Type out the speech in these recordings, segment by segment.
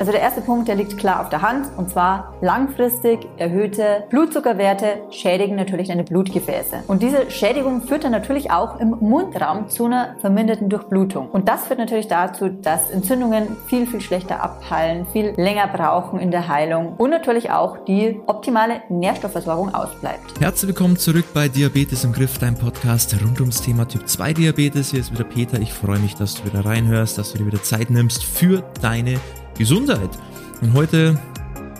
Also der erste Punkt, der liegt klar auf der Hand und zwar langfristig erhöhte Blutzuckerwerte schädigen natürlich deine Blutgefäße. Und diese Schädigung führt dann natürlich auch im Mundraum zu einer verminderten Durchblutung. Und das führt natürlich dazu, dass Entzündungen viel, viel schlechter abheilen, viel länger brauchen in der Heilung und natürlich auch die optimale Nährstoffversorgung ausbleibt. Herzlich willkommen zurück bei Diabetes im Griff, dein Podcast rund ums Thema Typ 2 Diabetes. Hier ist wieder Peter. Ich freue mich, dass du wieder reinhörst, dass du dir wieder Zeit nimmst für deine Gesundheit. Und heute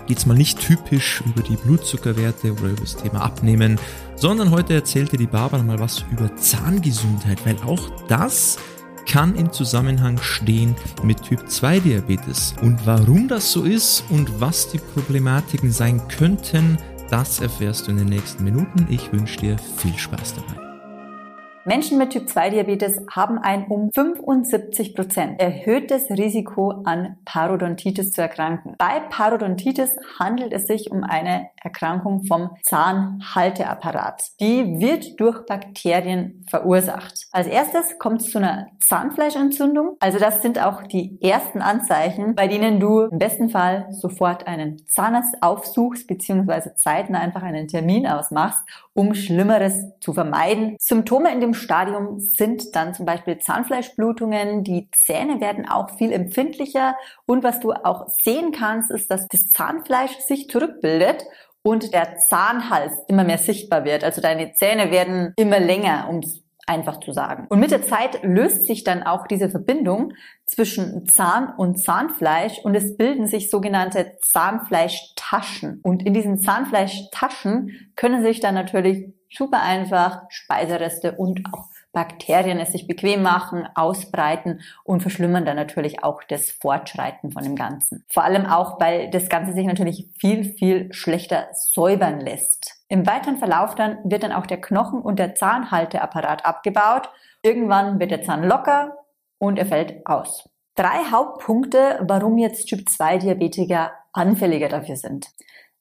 geht es mal nicht typisch über die Blutzuckerwerte oder über das Thema Abnehmen, sondern heute erzählt dir die Barbara mal was über Zahngesundheit, weil auch das kann im Zusammenhang stehen mit Typ 2 Diabetes. Und warum das so ist und was die Problematiken sein könnten, das erfährst du in den nächsten Minuten. Ich wünsche dir viel Spaß dabei. Menschen mit Typ-2-Diabetes haben ein um 75 Prozent erhöhtes Risiko an Parodontitis zu erkranken. Bei Parodontitis handelt es sich um eine Erkrankung vom Zahnhalteapparat. Die wird durch Bakterien verursacht. Als erstes kommt es zu einer Zahnfleischentzündung. Also das sind auch die ersten Anzeichen, bei denen du im besten Fall sofort einen Zahnarzt aufsuchst bzw. zeitnah einfach einen Termin ausmachst, um Schlimmeres zu vermeiden. Symptome in dem Stadium sind dann zum Beispiel Zahnfleischblutungen. Die Zähne werden auch viel empfindlicher. Und was du auch sehen kannst, ist, dass das Zahnfleisch sich zurückbildet und der Zahnhals immer mehr sichtbar wird. Also deine Zähne werden immer länger, um es einfach zu sagen. Und mit der Zeit löst sich dann auch diese Verbindung zwischen Zahn und Zahnfleisch und es bilden sich sogenannte Zahnfleischtaschen. Und in diesen Zahnfleischtaschen können sich dann natürlich super einfach Speisereste und auch Bakterien es sich bequem machen, ausbreiten und verschlimmern dann natürlich auch das Fortschreiten von dem Ganzen. Vor allem auch, weil das Ganze sich natürlich viel, viel schlechter säubern lässt. Im weiteren Verlauf dann wird dann auch der Knochen und der Zahnhalteapparat abgebaut. Irgendwann wird der Zahn locker und er fällt aus. Drei Hauptpunkte, warum jetzt Typ 2 Diabetiker anfälliger dafür sind.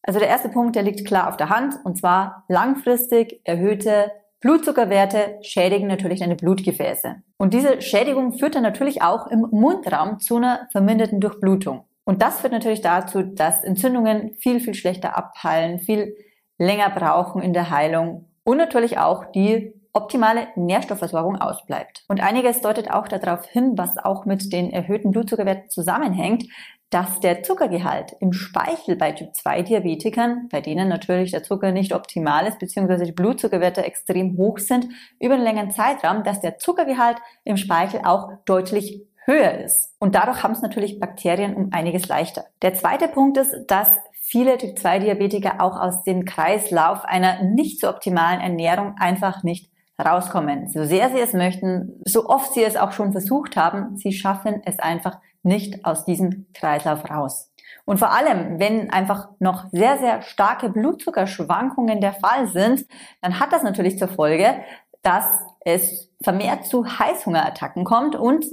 Also der erste Punkt, der liegt klar auf der Hand und zwar langfristig erhöhte Blutzuckerwerte schädigen natürlich deine Blutgefäße. Und diese Schädigung führt dann natürlich auch im Mundraum zu einer verminderten Durchblutung. Und das führt natürlich dazu, dass Entzündungen viel, viel schlechter abheilen, viel länger brauchen in der Heilung und natürlich auch die optimale Nährstoffversorgung ausbleibt. Und einiges deutet auch darauf hin, was auch mit den erhöhten Blutzuckerwerten zusammenhängt, dass der Zuckergehalt im Speichel bei Typ 2 Diabetikern, bei denen natürlich der Zucker nicht optimal ist, beziehungsweise die Blutzuckerwerte extrem hoch sind, über einen längeren Zeitraum, dass der Zuckergehalt im Speichel auch deutlich höher ist. Und dadurch haben es natürlich Bakterien um einiges leichter. Der zweite Punkt ist, dass viele Typ 2 Diabetiker auch aus dem Kreislauf einer nicht so optimalen Ernährung einfach nicht rauskommen. So sehr sie es möchten, so oft sie es auch schon versucht haben, sie schaffen es einfach nicht aus diesem Kreislauf raus. Und vor allem, wenn einfach noch sehr, sehr starke Blutzuckerschwankungen der Fall sind, dann hat das natürlich zur Folge, dass es vermehrt zu Heißhungerattacken kommt und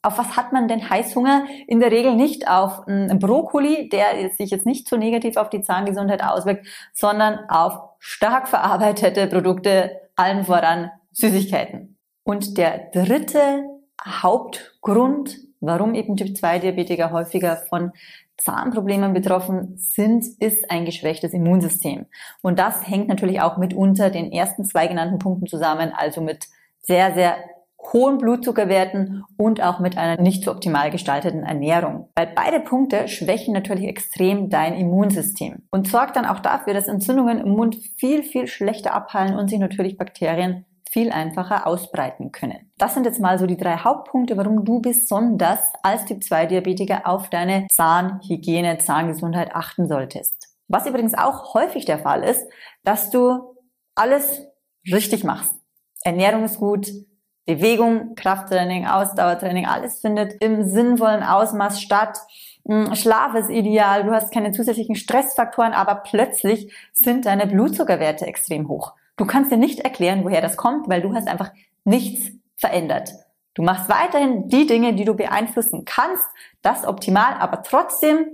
auf was hat man denn Heißhunger? In der Regel nicht auf Brokkoli, der sich jetzt nicht so negativ auf die Zahngesundheit auswirkt, sondern auf stark verarbeitete Produkte, allen voran Süßigkeiten. Und der dritte Hauptgrund, warum eben Typ-2-Diabetiker häufiger von Zahnproblemen betroffen sind, ist ein geschwächtes Immunsystem. Und das hängt natürlich auch mit unter den ersten zwei genannten Punkten zusammen, also mit sehr, sehr hohen Blutzuckerwerten und auch mit einer nicht so optimal gestalteten Ernährung. Weil beide Punkte schwächen natürlich extrem dein Immunsystem und sorgt dann auch dafür, dass Entzündungen im Mund viel, viel schlechter abheilen und sich natürlich Bakterien viel einfacher ausbreiten können. Das sind jetzt mal so die drei Hauptpunkte, warum du besonders als Typ-2-Diabetiker auf deine Zahnhygiene, Zahngesundheit achten solltest. Was übrigens auch häufig der Fall ist, dass du alles richtig machst. Ernährung ist gut, Bewegung, Krafttraining, Ausdauertraining, alles findet im sinnvollen Ausmaß statt. Hm, Schlaf ist ideal, du hast keine zusätzlichen Stressfaktoren, aber plötzlich sind deine Blutzuckerwerte extrem hoch. Du kannst dir nicht erklären, woher das kommt, weil du hast einfach nichts verändert. Du machst weiterhin die Dinge, die du beeinflussen kannst, das optimal, aber trotzdem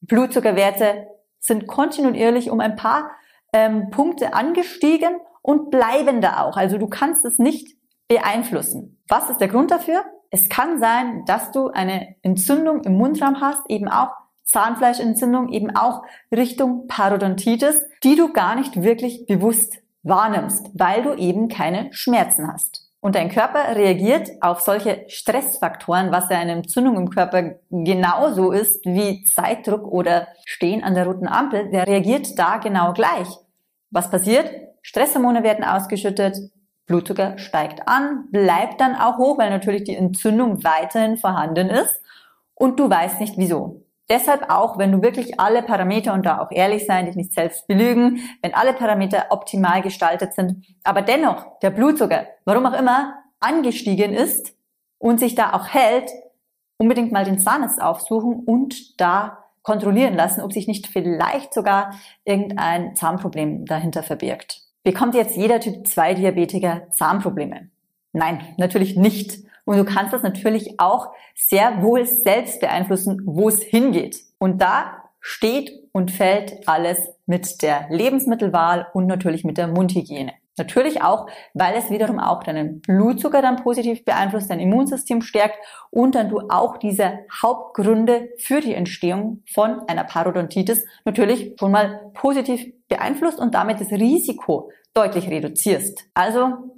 Blutzuckerwerte sind kontinuierlich um ein paar ähm, Punkte angestiegen und bleiben da auch. Also du kannst es nicht beeinflussen. Was ist der Grund dafür? Es kann sein, dass du eine Entzündung im Mundraum hast, eben auch Zahnfleischentzündung eben auch Richtung Parodontitis, die du gar nicht wirklich bewusst wahrnimmst, weil du eben keine Schmerzen hast. Und dein Körper reagiert auf solche Stressfaktoren, was ja eine Entzündung im Körper genauso ist wie Zeitdruck oder Stehen an der roten Ampel. Der reagiert da genau gleich. Was passiert? Stresshormone werden ausgeschüttet, Blutzucker steigt an, bleibt dann auch hoch, weil natürlich die Entzündung weiterhin vorhanden ist und du weißt nicht wieso. Deshalb auch, wenn du wirklich alle Parameter und da auch ehrlich sein, dich nicht selbst belügen, wenn alle Parameter optimal gestaltet sind, aber dennoch der Blutzucker, warum auch immer, angestiegen ist und sich da auch hält, unbedingt mal den Zahnarzt aufsuchen und da kontrollieren lassen, ob sich nicht vielleicht sogar irgendein Zahnproblem dahinter verbirgt. Bekommt jetzt jeder Typ 2 Diabetiker Zahnprobleme? Nein, natürlich nicht. Und du kannst das natürlich auch sehr wohl selbst beeinflussen, wo es hingeht. Und da steht und fällt alles mit der Lebensmittelwahl und natürlich mit der Mundhygiene. Natürlich auch, weil es wiederum auch deinen Blutzucker dann positiv beeinflusst, dein Immunsystem stärkt und dann du auch diese Hauptgründe für die Entstehung von einer Parodontitis natürlich schon mal positiv beeinflusst und damit das Risiko deutlich reduzierst. Also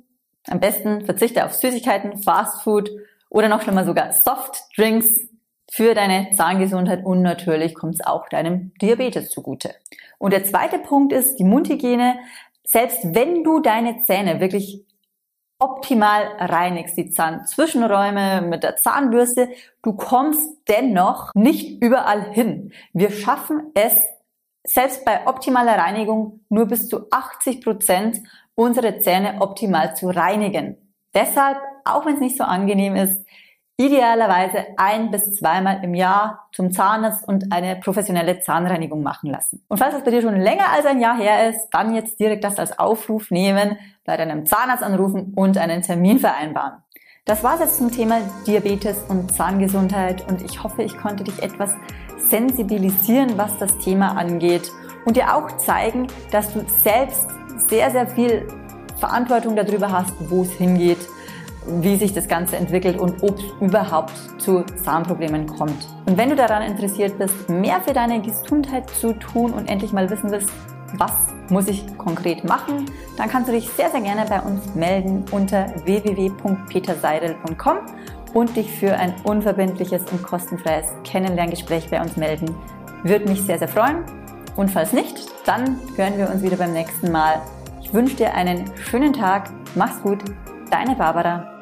am besten verzichte auf Süßigkeiten, Fastfood oder noch schlimmer sogar Softdrinks für deine Zahngesundheit und natürlich kommt es auch deinem Diabetes zugute. Und der zweite Punkt ist die Mundhygiene. Selbst wenn du deine Zähne wirklich optimal reinigst, die Zahnzwischenräume mit der Zahnbürste, du kommst dennoch nicht überall hin. Wir schaffen es selbst bei optimaler Reinigung nur bis zu 80 Prozent unsere Zähne optimal zu reinigen. Deshalb, auch wenn es nicht so angenehm ist, idealerweise ein bis zweimal im Jahr zum Zahnarzt und eine professionelle Zahnreinigung machen lassen. Und falls das bei dir schon länger als ein Jahr her ist, dann jetzt direkt das als Aufruf nehmen, bei deinem Zahnarzt anrufen und einen Termin vereinbaren. Das war's jetzt zum Thema Diabetes und Zahngesundheit und ich hoffe, ich konnte dich etwas sensibilisieren, was das Thema angeht und dir auch zeigen, dass du selbst sehr, sehr viel Verantwortung darüber hast, wo es hingeht, wie sich das Ganze entwickelt und ob es überhaupt zu Zahnproblemen kommt. Und wenn du daran interessiert bist, mehr für deine Gesundheit zu tun und endlich mal wissen willst, was muss ich konkret machen, dann kannst du dich sehr, sehr gerne bei uns melden unter www.peterseidel.com und dich für ein unverbindliches und kostenfreies Kennenlerngespräch bei uns melden. Würde mich sehr, sehr freuen. Und falls nicht, dann hören wir uns wieder beim nächsten Mal. Ich wünsche dir einen schönen Tag. Mach's gut. Deine Barbara.